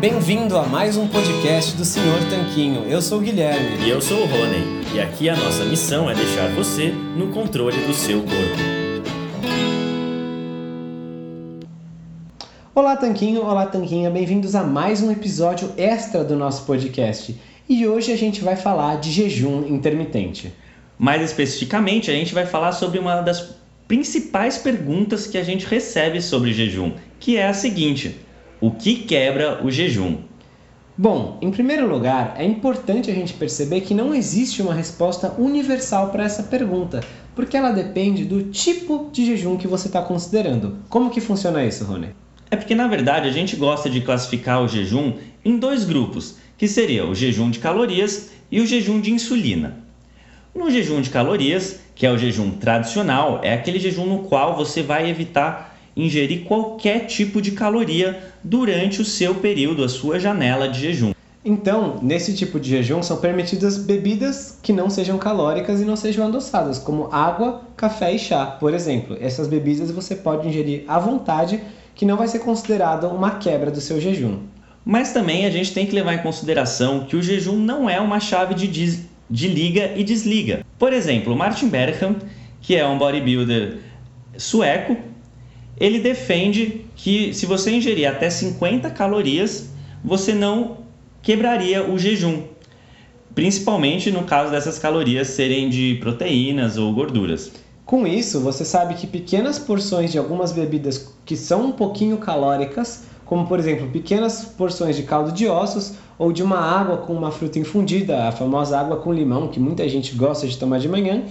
Bem-vindo a mais um podcast do Senhor Tanquinho. Eu sou o Guilherme. E eu sou o Rony. E aqui a nossa missão é deixar você no controle do seu corpo. Olá, Tanquinho. Olá, Tanquinha. Bem-vindos a mais um episódio extra do nosso podcast. E hoje a gente vai falar de jejum intermitente. Mais especificamente, a gente vai falar sobre uma das principais perguntas que a gente recebe sobre jejum, que é a seguinte: o que quebra o jejum? Bom, em primeiro lugar, é importante a gente perceber que não existe uma resposta universal para essa pergunta, porque ela depende do tipo de jejum que você está considerando. Como que funciona isso, Rony? É porque na verdade a gente gosta de classificar o jejum em dois grupos, que seria o jejum de calorias e o jejum de insulina. No jejum de calorias, que é o jejum tradicional, é aquele jejum no qual você vai evitar ingerir qualquer tipo de caloria durante o seu período, a sua janela de jejum. Então, nesse tipo de jejum são permitidas bebidas que não sejam calóricas e não sejam adoçadas, como água, café e chá, por exemplo. Essas bebidas você pode ingerir à vontade, que não vai ser considerada uma quebra do seu jejum. Mas também a gente tem que levar em consideração que o jejum não é uma chave de, de liga e desliga. Por exemplo, Martin Bergham, que é um bodybuilder sueco, ele defende que se você ingerir até 50 calorias, você não quebraria o jejum, principalmente no caso dessas calorias serem de proteínas ou gorduras. Com isso, você sabe que pequenas porções de algumas bebidas que são um pouquinho calóricas, como por exemplo pequenas porções de caldo de ossos ou de uma água com uma fruta infundida, a famosa água com limão que muita gente gosta de tomar de manhã,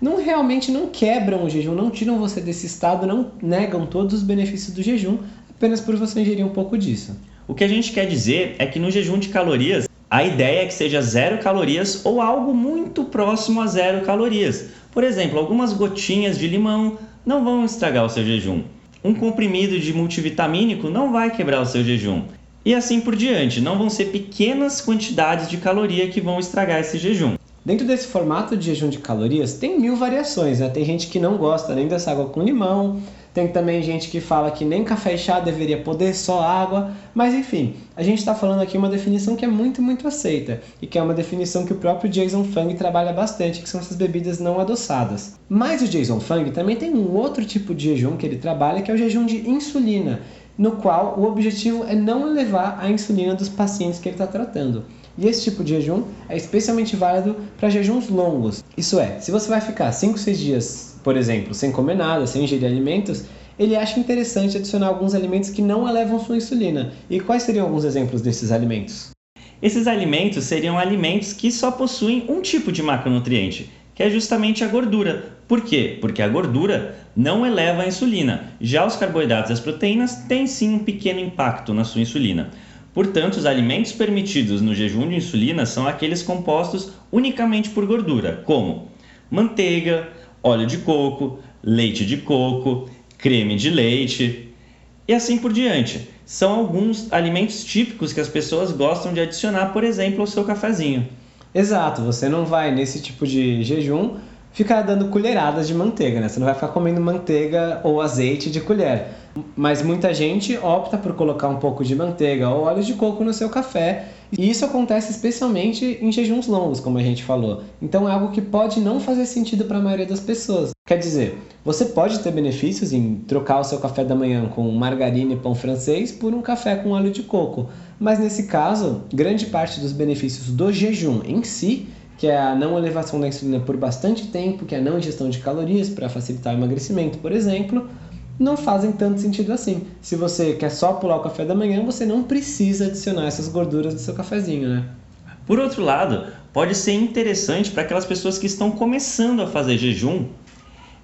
não realmente não quebram o jejum, não tiram você desse estado, não negam todos os benefícios do jejum, apenas por você ingerir um pouco disso. O que a gente quer dizer é que no jejum de calorias, a ideia é que seja zero calorias ou algo muito próximo a zero calorias. Por exemplo, algumas gotinhas de limão não vão estragar o seu jejum. Um comprimido de multivitamínico não vai quebrar o seu jejum. E assim por diante, não vão ser pequenas quantidades de caloria que vão estragar esse jejum. Dentro desse formato de jejum de calorias, tem mil variações, né? Tem gente que não gosta nem dessa água com limão, tem também gente que fala que nem café e chá deveria poder, só água. Mas enfim, a gente está falando aqui uma definição que é muito, muito aceita e que é uma definição que o próprio Jason Fung trabalha bastante, que são essas bebidas não adoçadas. Mas o Jason Fung também tem um outro tipo de jejum que ele trabalha, que é o jejum de insulina, no qual o objetivo é não elevar a insulina dos pacientes que ele está tratando. E esse tipo de jejum é especialmente válido para jejuns longos. Isso é, se você vai ficar 5, 6 dias, por exemplo, sem comer nada, sem ingerir alimentos, ele acha interessante adicionar alguns alimentos que não elevam sua insulina. E quais seriam alguns exemplos desses alimentos? Esses alimentos seriam alimentos que só possuem um tipo de macronutriente, que é justamente a gordura. Por quê? Porque a gordura não eleva a insulina. Já os carboidratos e as proteínas têm sim um pequeno impacto na sua insulina. Portanto, os alimentos permitidos no jejum de insulina são aqueles compostos unicamente por gordura, como manteiga, óleo de coco, leite de coco, creme de leite e assim por diante. São alguns alimentos típicos que as pessoas gostam de adicionar, por exemplo, ao seu cafezinho. Exato, você não vai nesse tipo de jejum ficar dando colheradas de manteiga, né? Você não vai ficar comendo manteiga ou azeite de colher. Mas muita gente opta por colocar um pouco de manteiga ou óleo de coco no seu café E isso acontece especialmente em jejuns longos, como a gente falou. Então é algo que pode não fazer sentido para a maioria das pessoas. Quer dizer, você pode ter benefícios em trocar o seu café da manhã com margarina e pão francês por um café com óleo de coco, mas nesse caso, grande parte dos benefícios do jejum em si que é a não elevação da insulina por bastante tempo, que é a não ingestão de calorias para facilitar o emagrecimento, por exemplo, não fazem tanto sentido assim. Se você quer só pular o café da manhã, você não precisa adicionar essas gorduras no seu cafezinho, né? Por outro lado, pode ser interessante para aquelas pessoas que estão começando a fazer jejum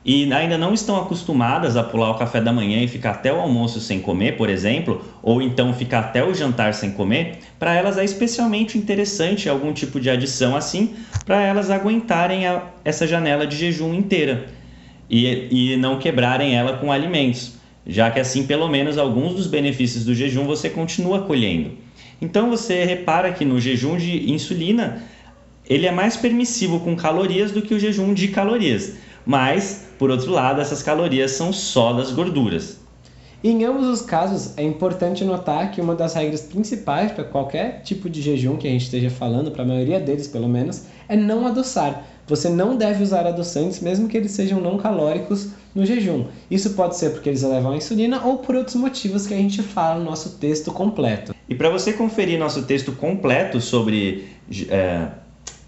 e ainda não estão acostumadas a pular o café da manhã e ficar até o almoço sem comer, por exemplo, ou então ficar até o jantar sem comer, para elas é especialmente interessante algum tipo de adição assim, para elas aguentarem a, essa janela de jejum inteira e, e não quebrarem ela com alimentos, já que assim pelo menos alguns dos benefícios do jejum você continua colhendo. Então você repara que no jejum de insulina ele é mais permissivo com calorias do que o jejum de calorias mas, por outro lado, essas calorias são só das gorduras. Em ambos os casos, é importante notar que uma das regras principais para qualquer tipo de jejum que a gente esteja falando, para a maioria deles pelo menos, é não adoçar. Você não deve usar adoçantes, mesmo que eles sejam não calóricos, no jejum. Isso pode ser porque eles elevam a insulina ou por outros motivos que a gente fala no nosso texto completo. E para você conferir nosso texto completo sobre é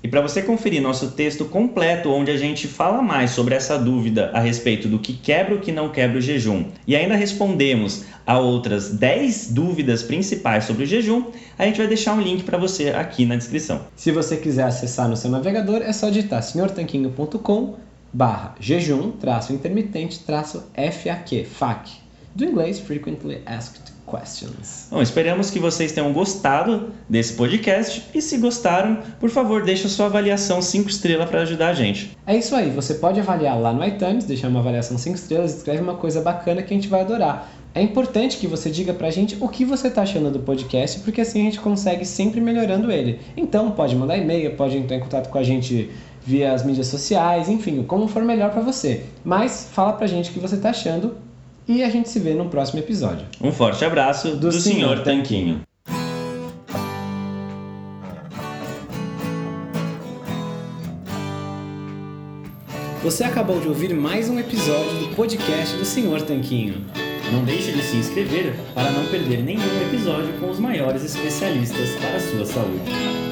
e para você conferir nosso texto completo, onde a gente fala mais sobre essa dúvida a respeito do que quebra ou que não quebra o jejum, e ainda respondemos a outras 10 dúvidas principais sobre o jejum, a gente vai deixar um link para você aqui na descrição. Se você quiser acessar no seu navegador, é só digitar senhortanquinho.com barra jejum, traço intermitente, traço FAQ, FAQ, do inglês Frequently Asked questions. Bom, esperamos que vocês tenham gostado desse podcast e se gostaram, por favor, deixe a sua avaliação 5 estrelas para ajudar a gente. É isso aí, você pode avaliar lá no iTunes, deixar uma avaliação 5 estrelas, escreve uma coisa bacana que a gente vai adorar. É importante que você diga pra gente o que você tá achando do podcast, porque assim a gente consegue sempre melhorando ele. Então, pode mandar e-mail, pode entrar em contato com a gente via as mídias sociais, enfim, como for melhor para você. Mas fala pra gente o que você tá achando e a gente se vê no próximo episódio. Um forte abraço do, do Senhor Tanquinho. Você acabou de ouvir mais um episódio do podcast do Senhor Tanquinho. Não deixe de se inscrever para não perder nenhum episódio com os maiores especialistas para a sua saúde.